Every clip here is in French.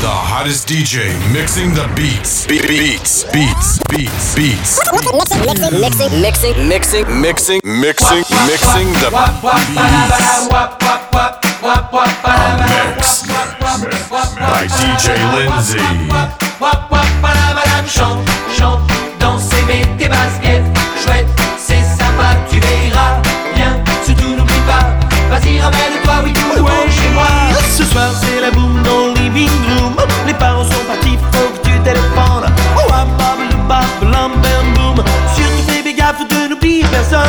The hottest DJ mixing the beats. Be- beats, beats, beats, beats. Mixing, mixing, mixing, Mixing, mixing, mixing, mixing the beats. By DJ Lindsay. Chante, danse et mets tes baskets Chouette, c'est sympa, tu verras Viens, surtout n'oublie pas Vas-y, ramène-toi, oui, tout le monde chez moi Ce soir c'est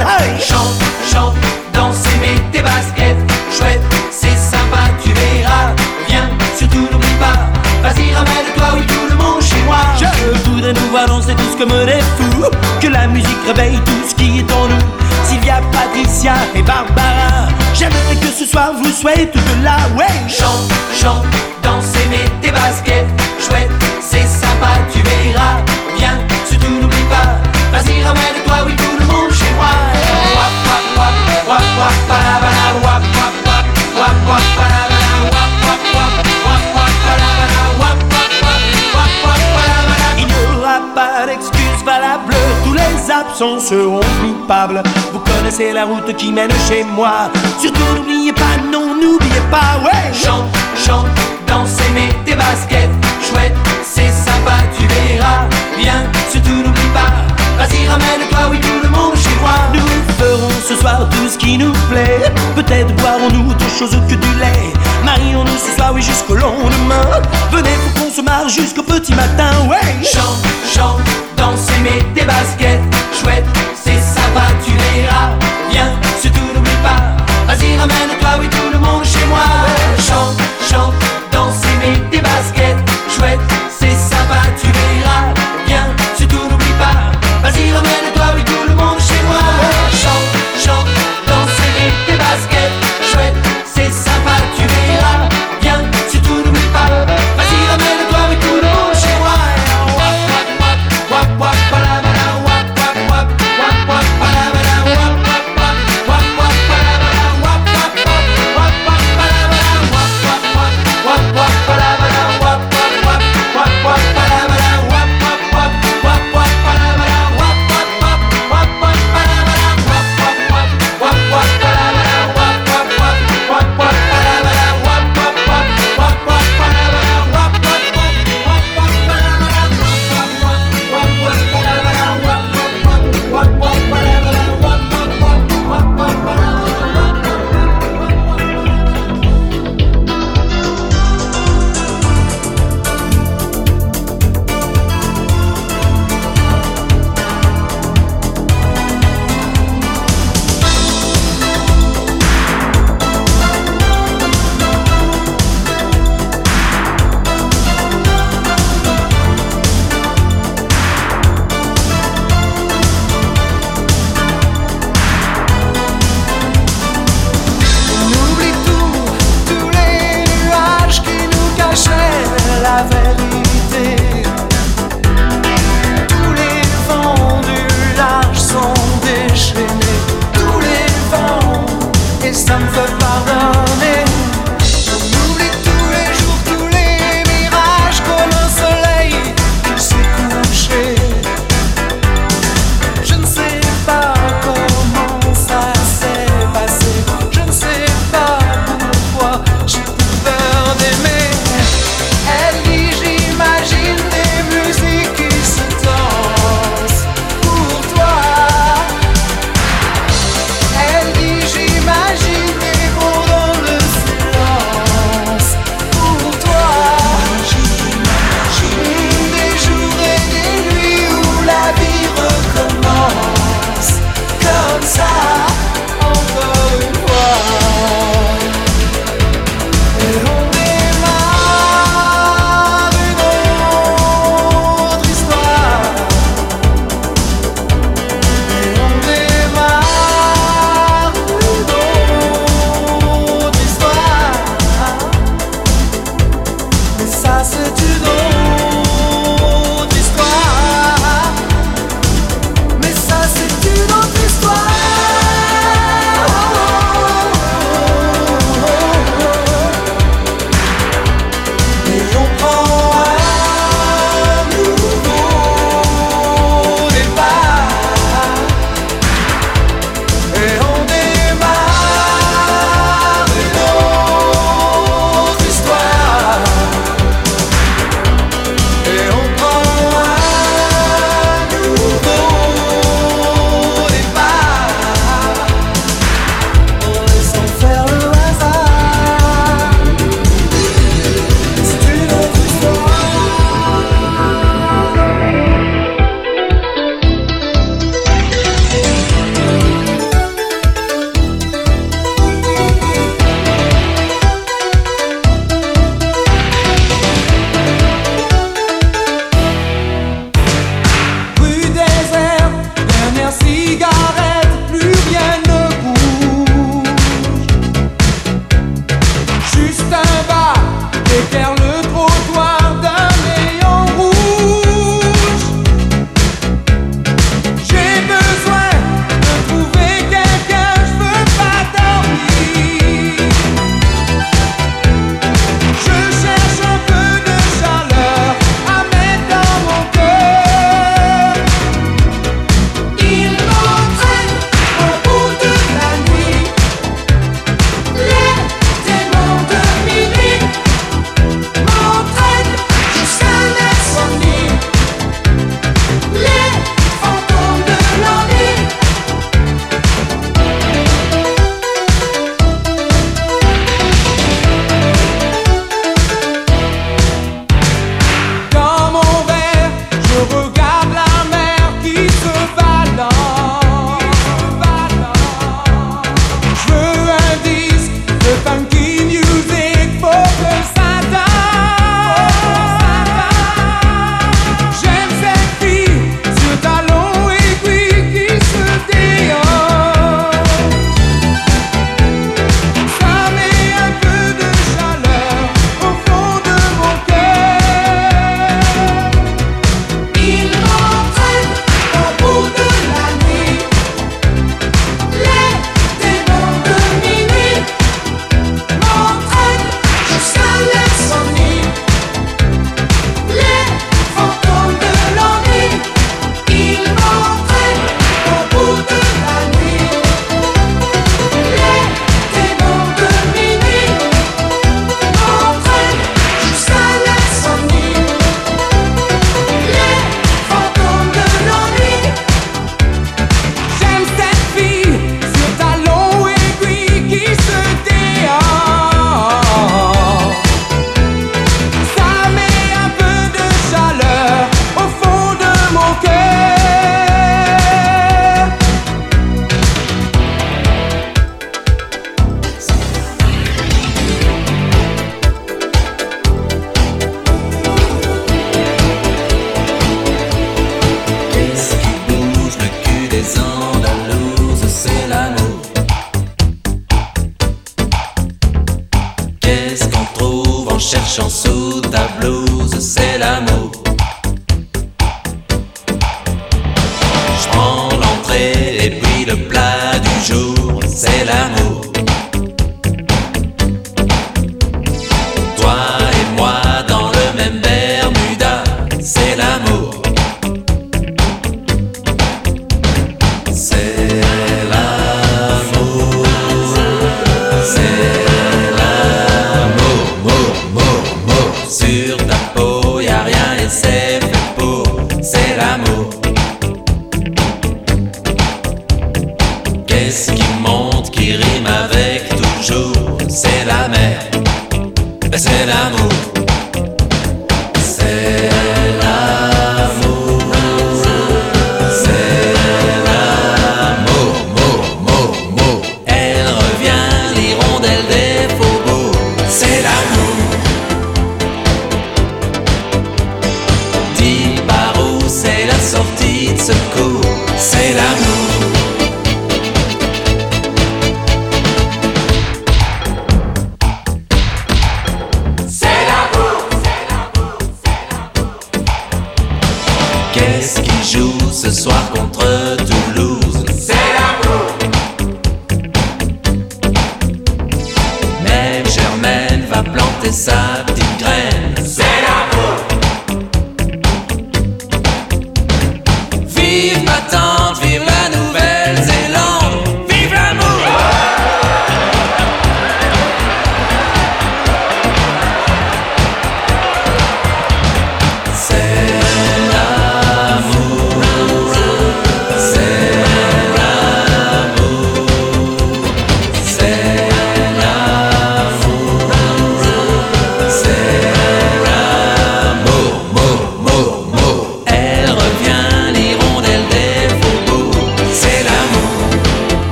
Hey. Chante, chante, danse et mets tes baskets Chouette, c'est sympa, tu verras. Viens, surtout n'oublie pas. Vas-y, ramène-toi, oui, tout le monde chez moi. Je voudrais nous voir danser tous comme des fous. Que la musique réveille tout ce qui est en nous. Sylvia, Patricia et Barbara. J'aimerais que ce soir vous soyez toutes là, ouais. Chante, chante, danse et mets tes baskets Chouette, c'est sympa, tu verras. Viens, surtout n'oublie pas Vas-y, ramène-toi, oui, tout le monde chez moi Wap, wap, wap, wap, wap, palabala, wap, wap, wap, wap, wap, palabala, wap, wap, wap, wap, wap, palabala, wap, wap, wap, wap, wap, palabala. Il n'y aura pas d'excuse valable, tous les absents seront coupables. Vous connaissez la route qui mène chez moi. Surtout n'oubliez pas, non, n'oubliez pas, ouais. Chante, chante, danse et mets tes baskets Chouette, c'est sympa, tu verras Viens, surtout n'oublie Vas-y, ramène-toi, oui, tout le monde chez moi Nous ferons ce soir tout ce qui nous plaît. Peut-être boirons-nous autre chose que du lait. Marions-nous ce soir, oui, jusqu'au lendemain. Venez, faut qu'on se marre jusqu'au petit matin, ouais. Chante, chante, danse et mets tes baskets Chouette, c'est sympa, tu verras Viens, surtout n'oublie pas Vas-y, ramène-toi, oui, tout le monde chez moi Chante, chante, danse et mets tes baskets Chouette,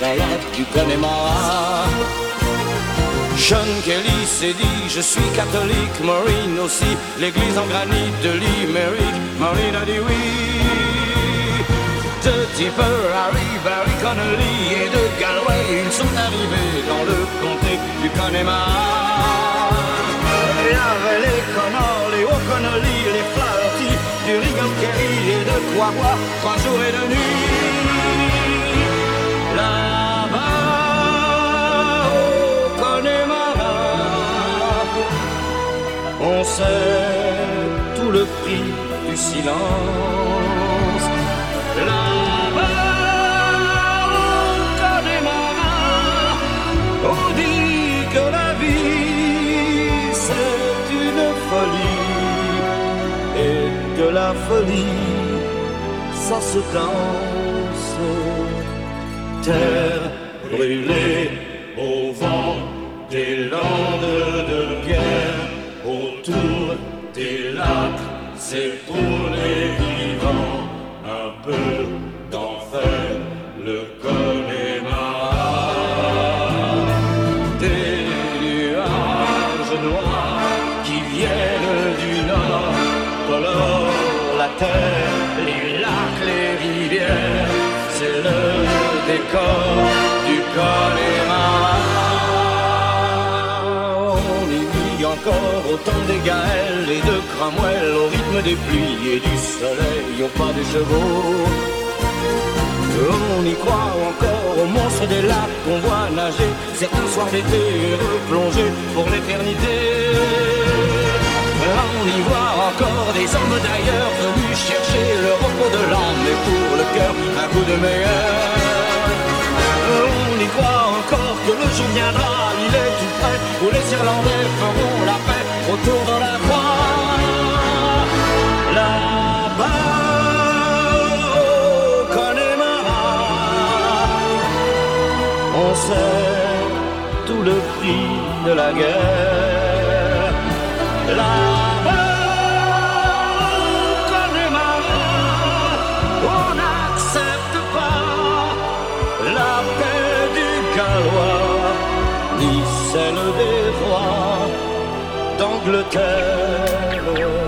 lac du Connemara. Sean Kelly s'est dit, je suis catholique, Maureen aussi, l'église en granit de Limerick, Maureen a dit oui. De Tipper, Harry, Barry Connolly et de Galway, ils sont arrivés dans le comté du Connemara. Il y avait les Connors, les O'Connolly, les Flaherty, du Regan Kelly et de boire trois jours et deux nuits. On sait tout le prix du silence. Là-bas, au Connemara, on dit que la vie c'est une folie et que la folie ça se danse. Terre brûlée au vent des landes de guerre des lacs, c'est pour les vivants un peu des gaëls et de Cromwell au rythme des pluies et du soleil au pas des chevaux. On y croit encore aux monstres des lacs qu'on voit nager certains soirs d'été replongés pour l'éternité. On y voit encore des hommes d'ailleurs venus chercher le repos de l'âme et pour le cœur un coup de meilleur. On y croit encore que le jour viendra, il est tout près, où les Irlandais feront la paix autour de la croix. Là-bas, au Connemara, c'est tout le prix de la guerre. Comme les marins, on n'accepte pas la paix du Gallois, ni celle des rois d'Angleterre.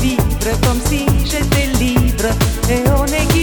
vivre comme si j'étais libre. Et on est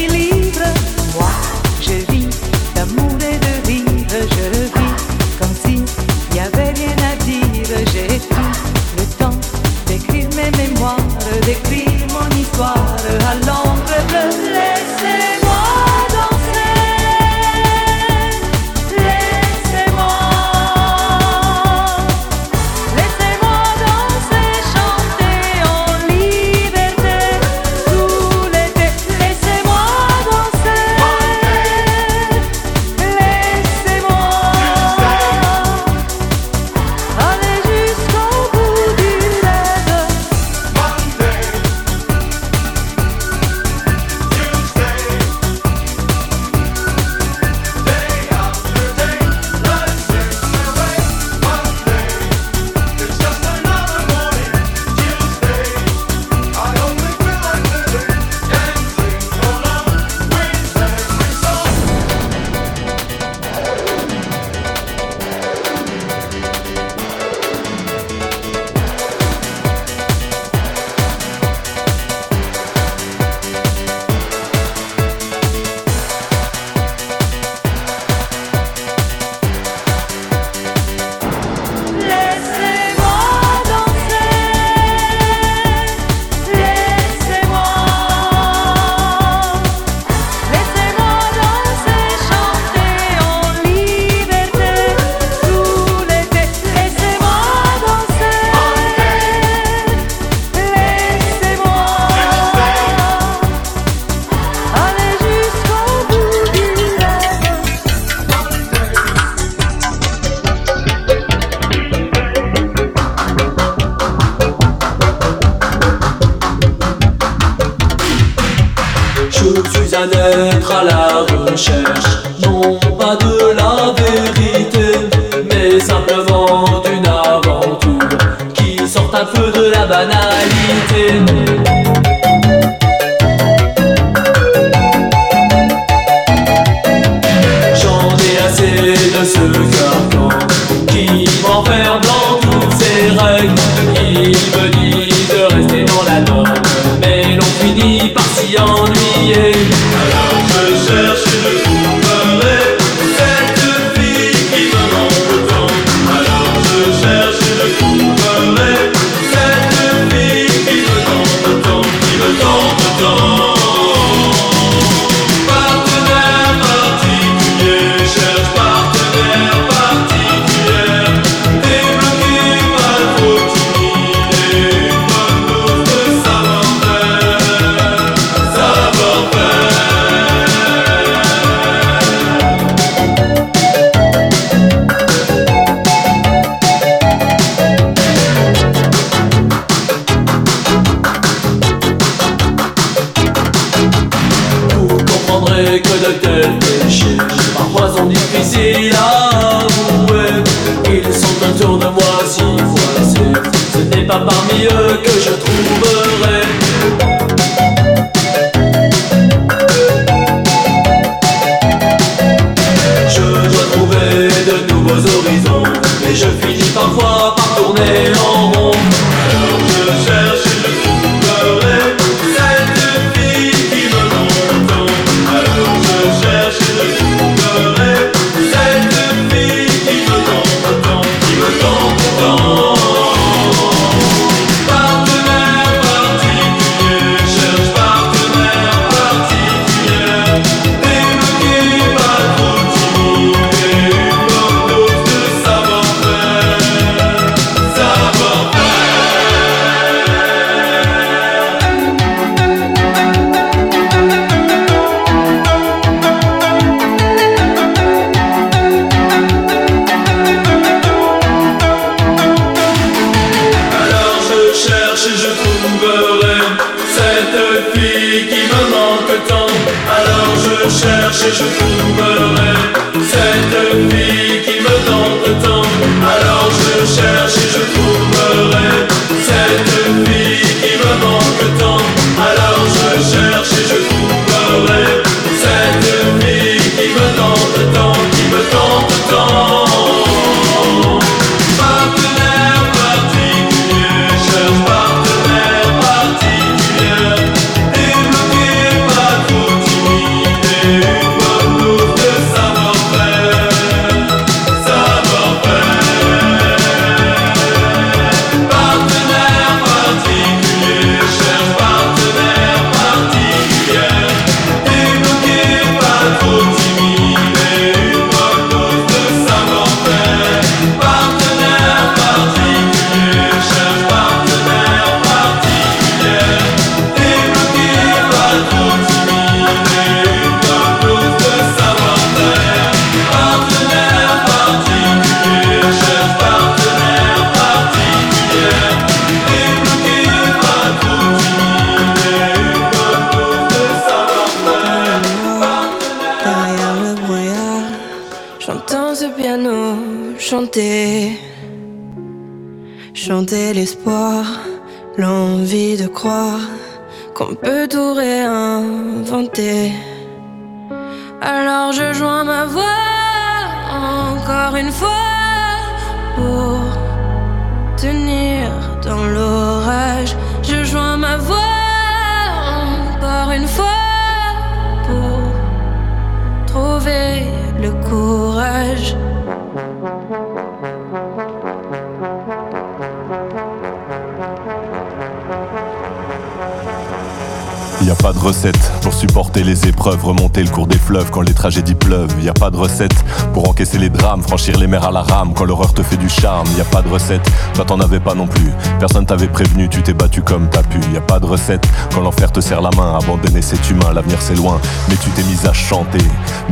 franchir les mers à la rame quand l'horreur te fait du charme. Y a pas de recette, toi t'en avais pas non plus. Personne t'avait prévenu, tu t'es battu comme t'as pu. Y a pas de recette quand l'enfer te serre la main, abandonner cet humain, l'avenir c'est loin. Mais tu t'es mise à chanter,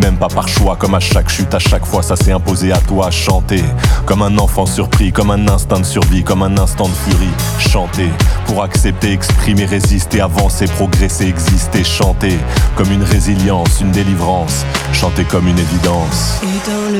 même pas par choix, comme à chaque chute, à chaque fois ça s'est imposé à toi. Chanter comme un enfant surpris, comme un instinct de survie, comme un instant de furie. Chanter pour accepter, exprimer, résister, avancer, progresser, exister, chanter comme une résilience, une délivrance, chanter comme une évidence. Et dans le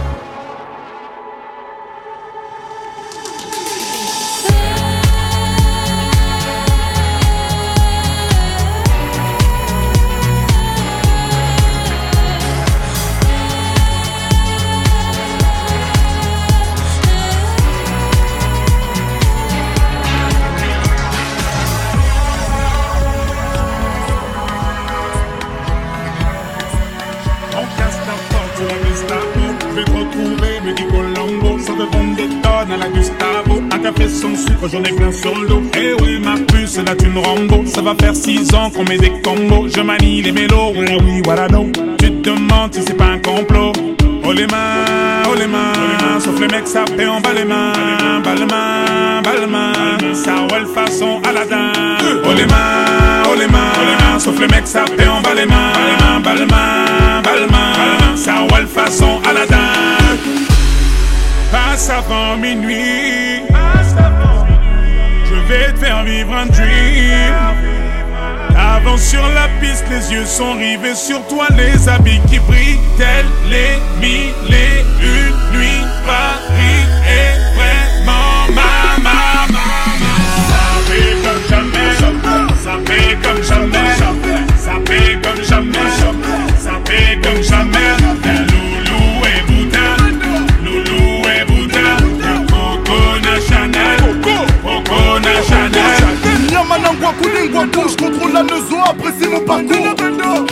Tonnes à la Gustavo. Un café sans sucre, j'en ai plein sur le dos. Eh oui, ma puce, là tu me Rambo. Ça va faire six ans qu'on met des combos. Je manie les mélos, voilà oui, voilà non. Tu te demandes si c'est pas un complot. Oh les mains, oh les mains, sauf les mecs ça fait en bas les mains, bas les mains, bas les mains, ça roule façon Aladdin. Oh les mains, oh les mains, sauf les mecs ça fait en bas les mains, bas les mains, bas les mains, ça roule façon Aladdin. Passe avant minuit, je vais te faire vivre un dream. Avance sur la piste, les yeux sont rivés sur toi, les habits qui brillent, tels les mille et une nuits. Paris est vraiment ma, ma, ma, ma. Ça fait comme jamais, ça fait comme jamais, je contrôle la nezo, apprécie mon parcours.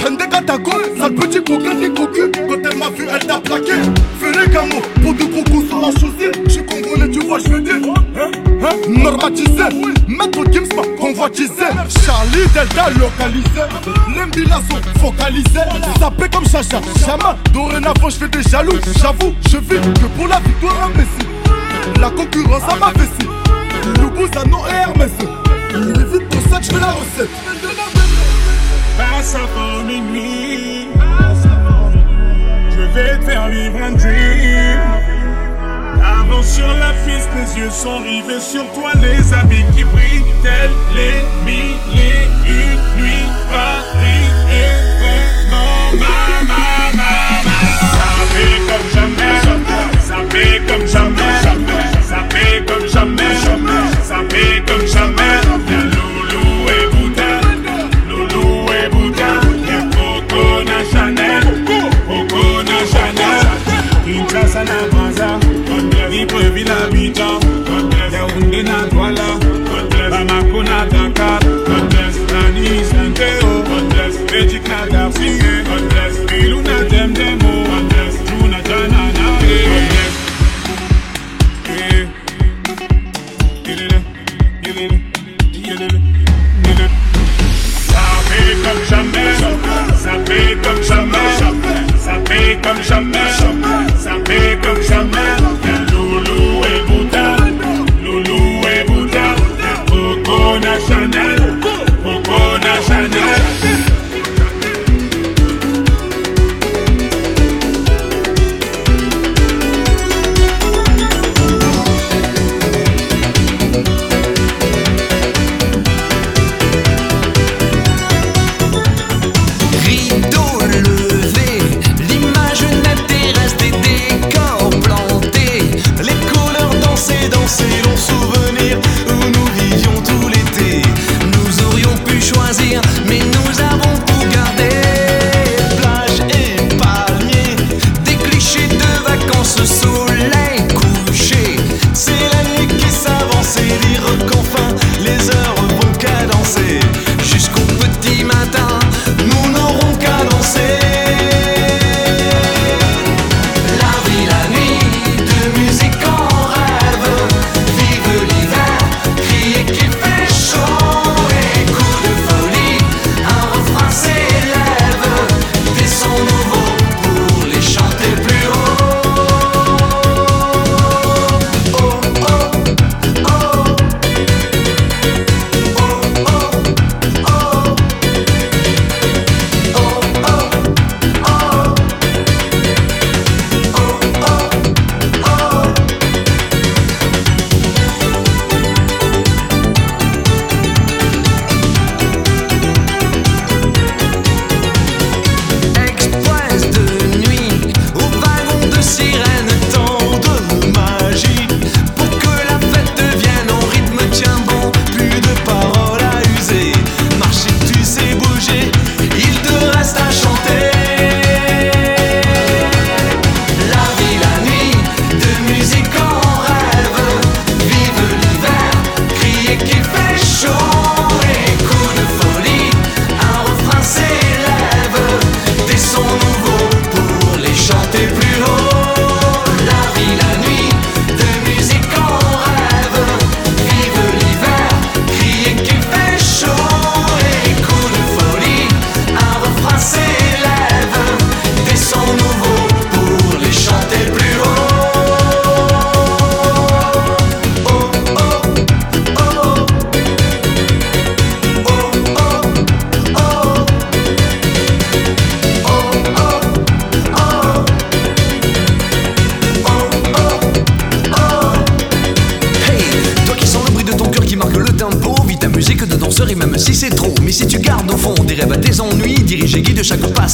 Hende Katago, sale petit coquin, t'es cocu. Quand elle m'a vu, elle t'a plaqué. Fais les camo, pour de coco sur la chaussée. Je suis congolais, tu vois, je veux dire. Hein? Normatisé, maître Gims m'a convoitisé. Charlie Delta localisé. L'embilation focalisé. Sapé comme Chacha, Chama. Dorénavant, je fais des jaloux. J'avoue, je vis que pour la victoire, imbécile. La concurrence à ma vessie. Le bousano et Hermès. yeux sont rivés sur toi, les habits qui brillent, tels les milliers.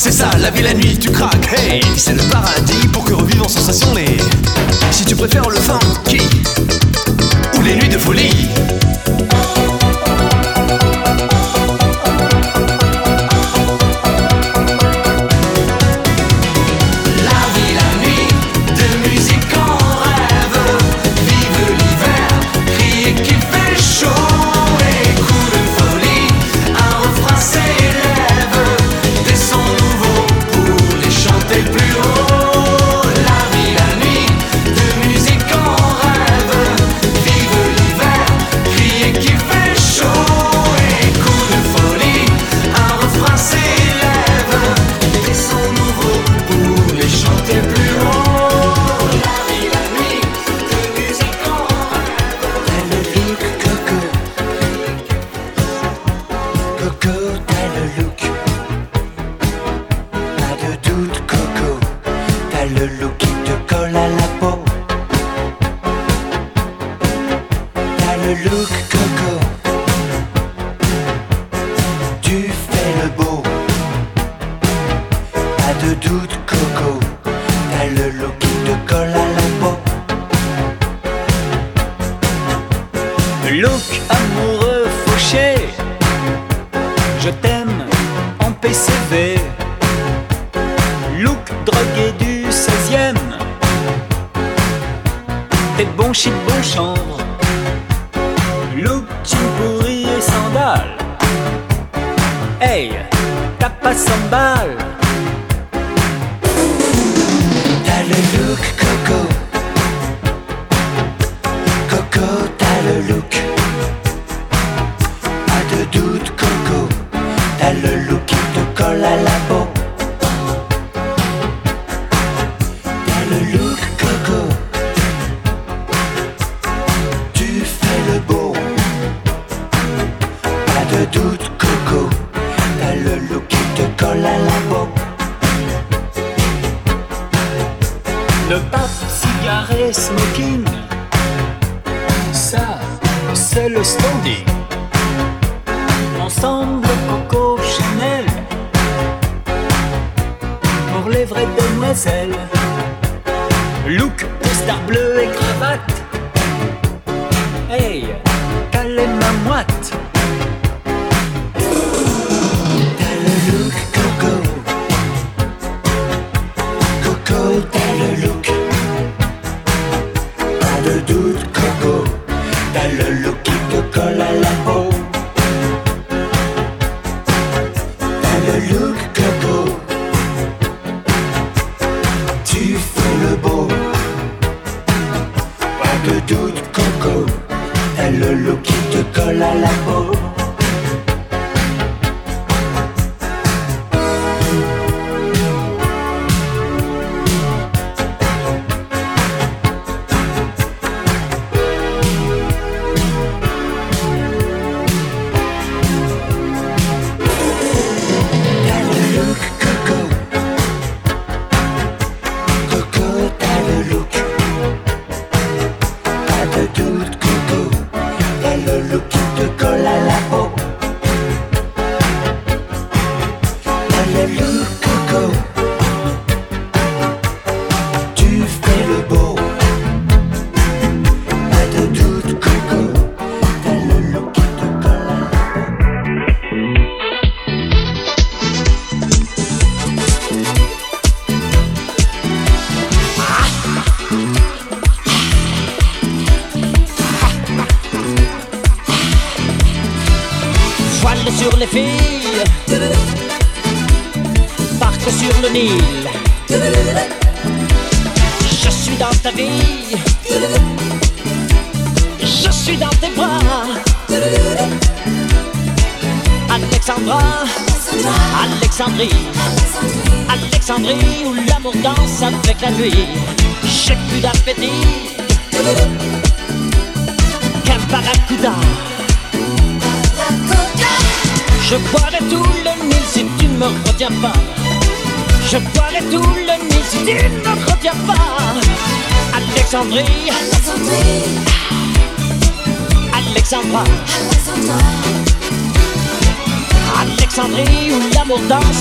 C'est ça, la vie la nuit, tu craques. Hey, c'est le paradis pour que revivent en sensation les. Si tu préfères le vin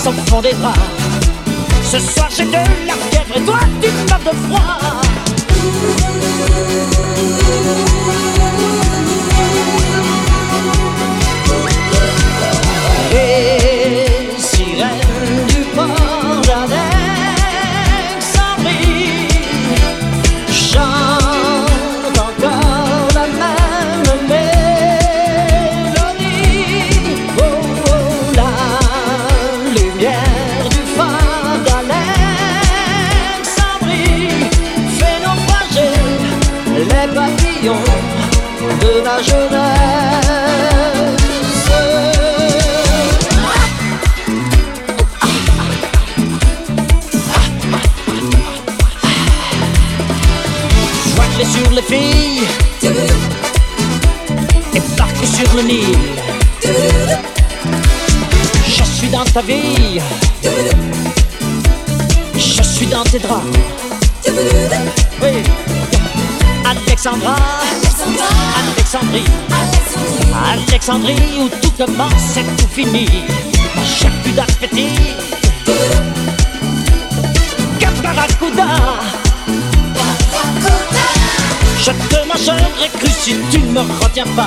au des bras. Ce soir j'ai de la fièvre et toi tu meurs de froid. Hey. Ta vie. Je suis dans tes draps. Oui. Alexandra, Alexandrie, Alexandrie où tout commence et tout finit. J'ai plus d'appétit. Caparacuda. Je te mangerai cru si tu ne me retiens pas.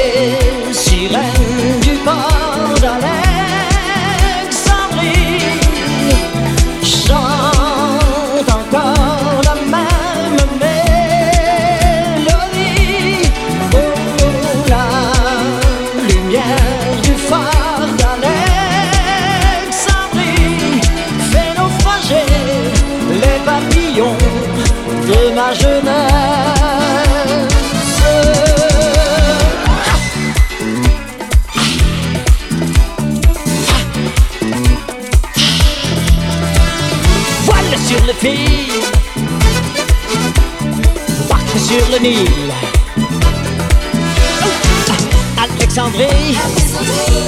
Ah, Alexandrie,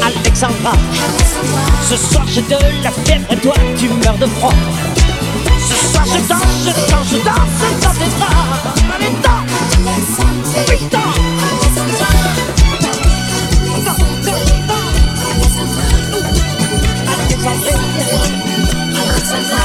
Alexandra. Ce soir j'ai de la fièvre et toi tu meurs de froid. Ce soir je danse, je danse, je danse dans tes bras. Alexandrie, Alexandra.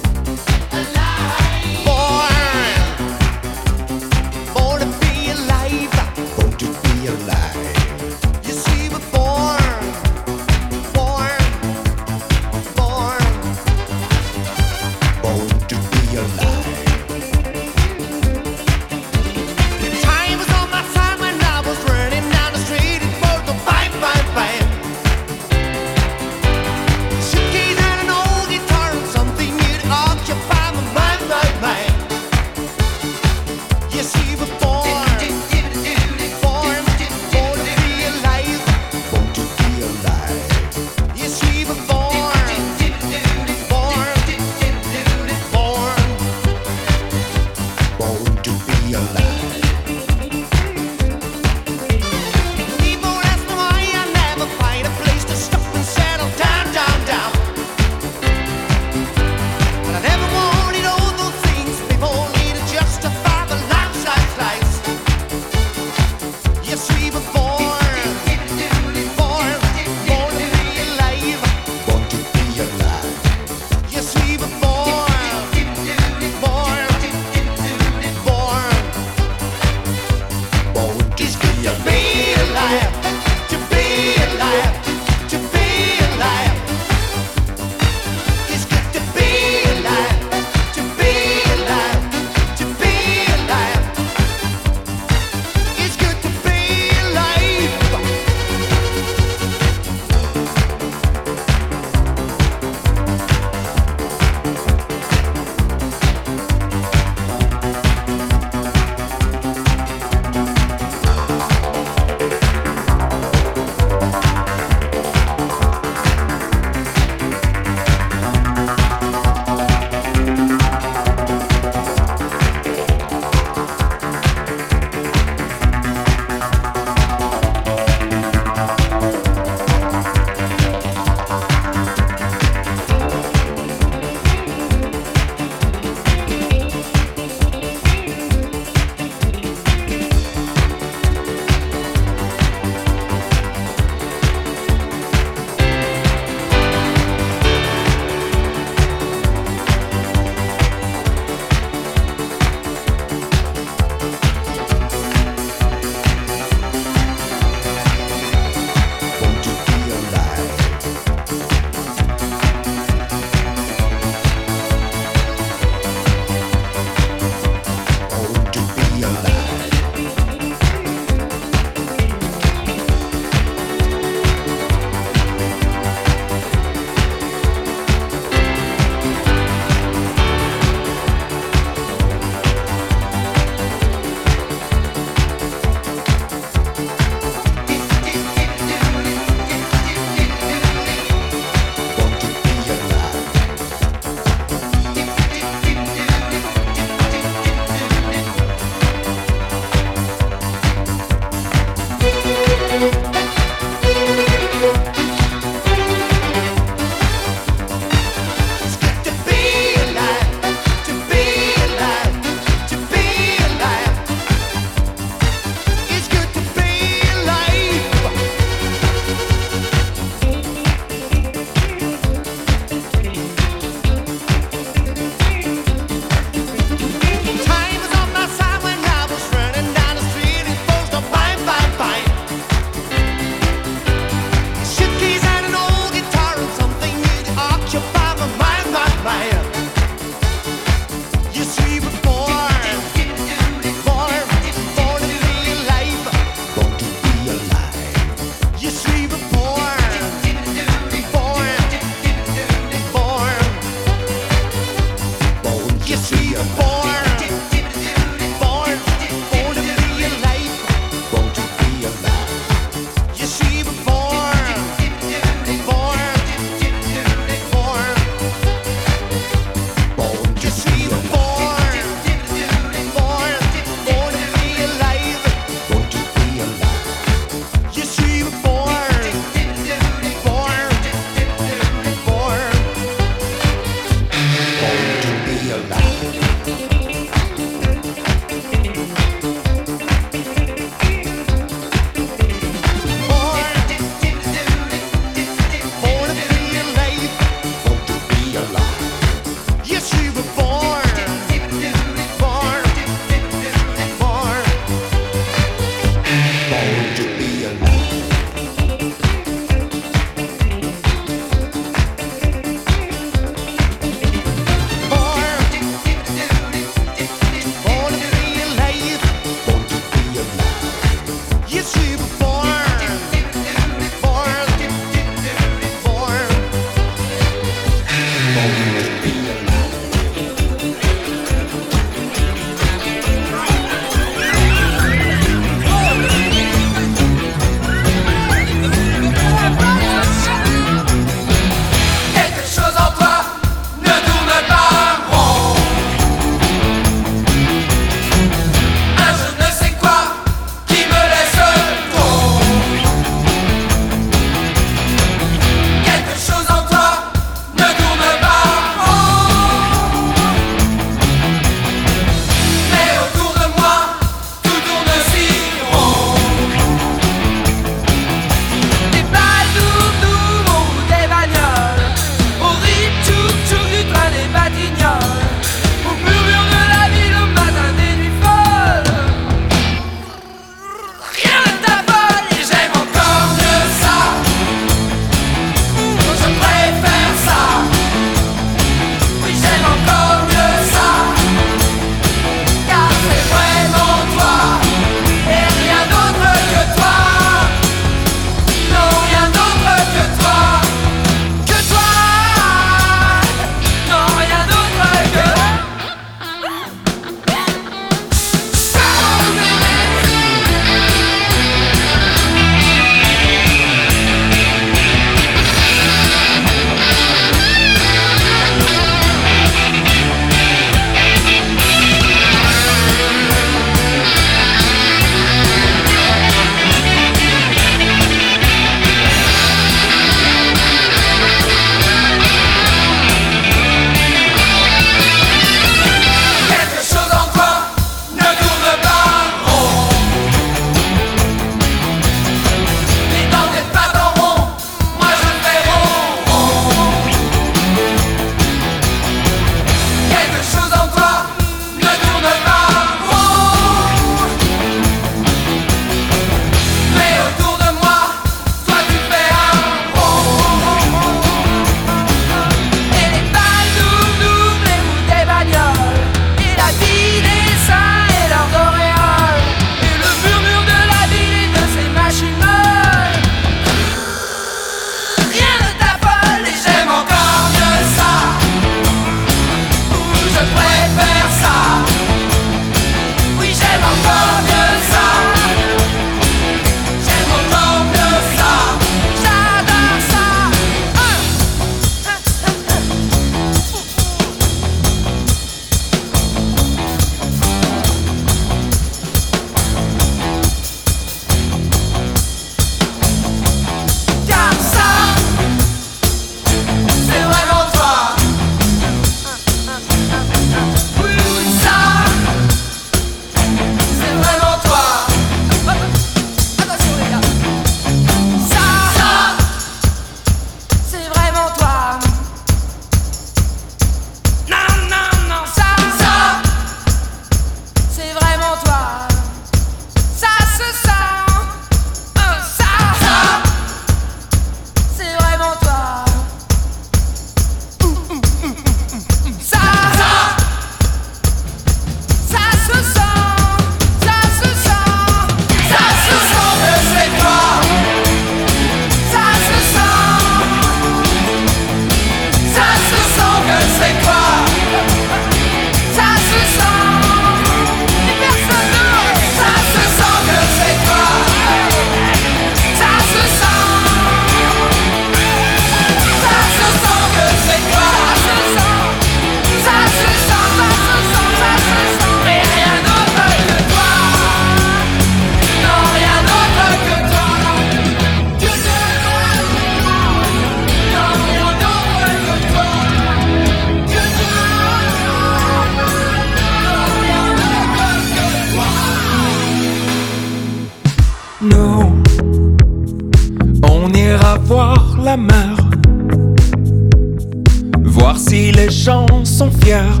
fiers.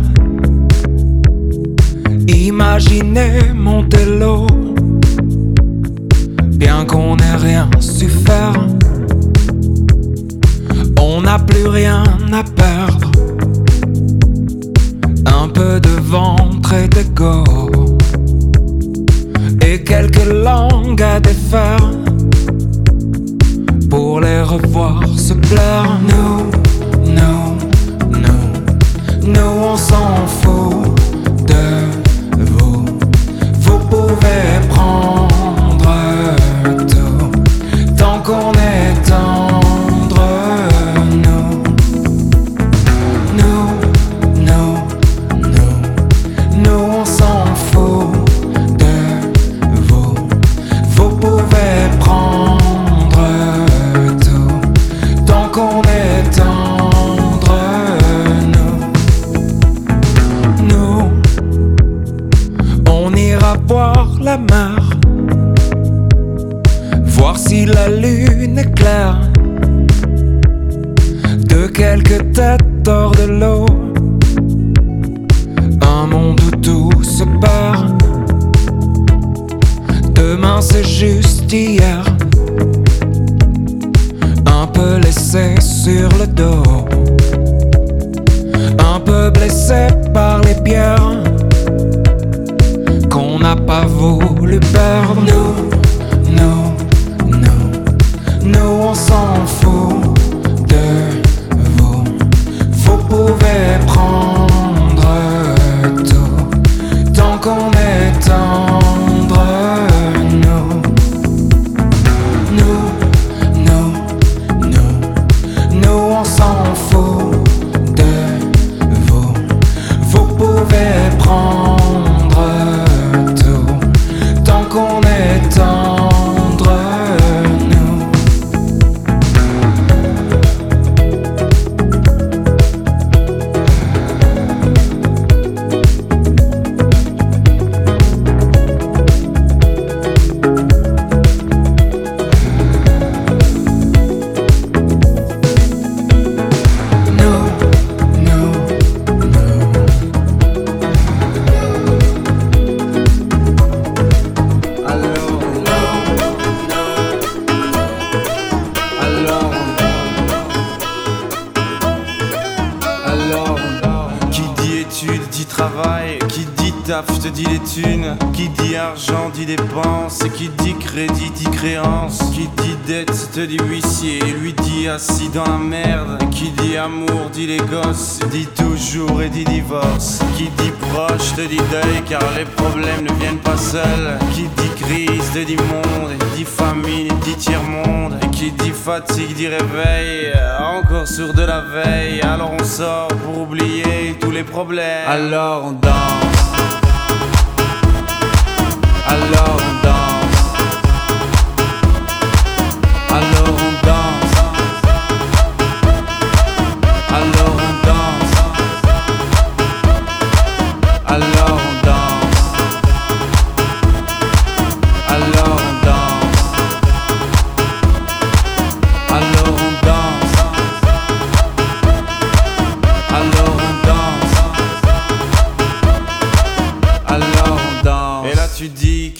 Imaginez Montello, bien qu'on ait rien su faire. On n'a plus rien à perdre. Un peu de ventre et d'ego. Et quelques langues à défaire. Pour les revoir se plaire. Nous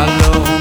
I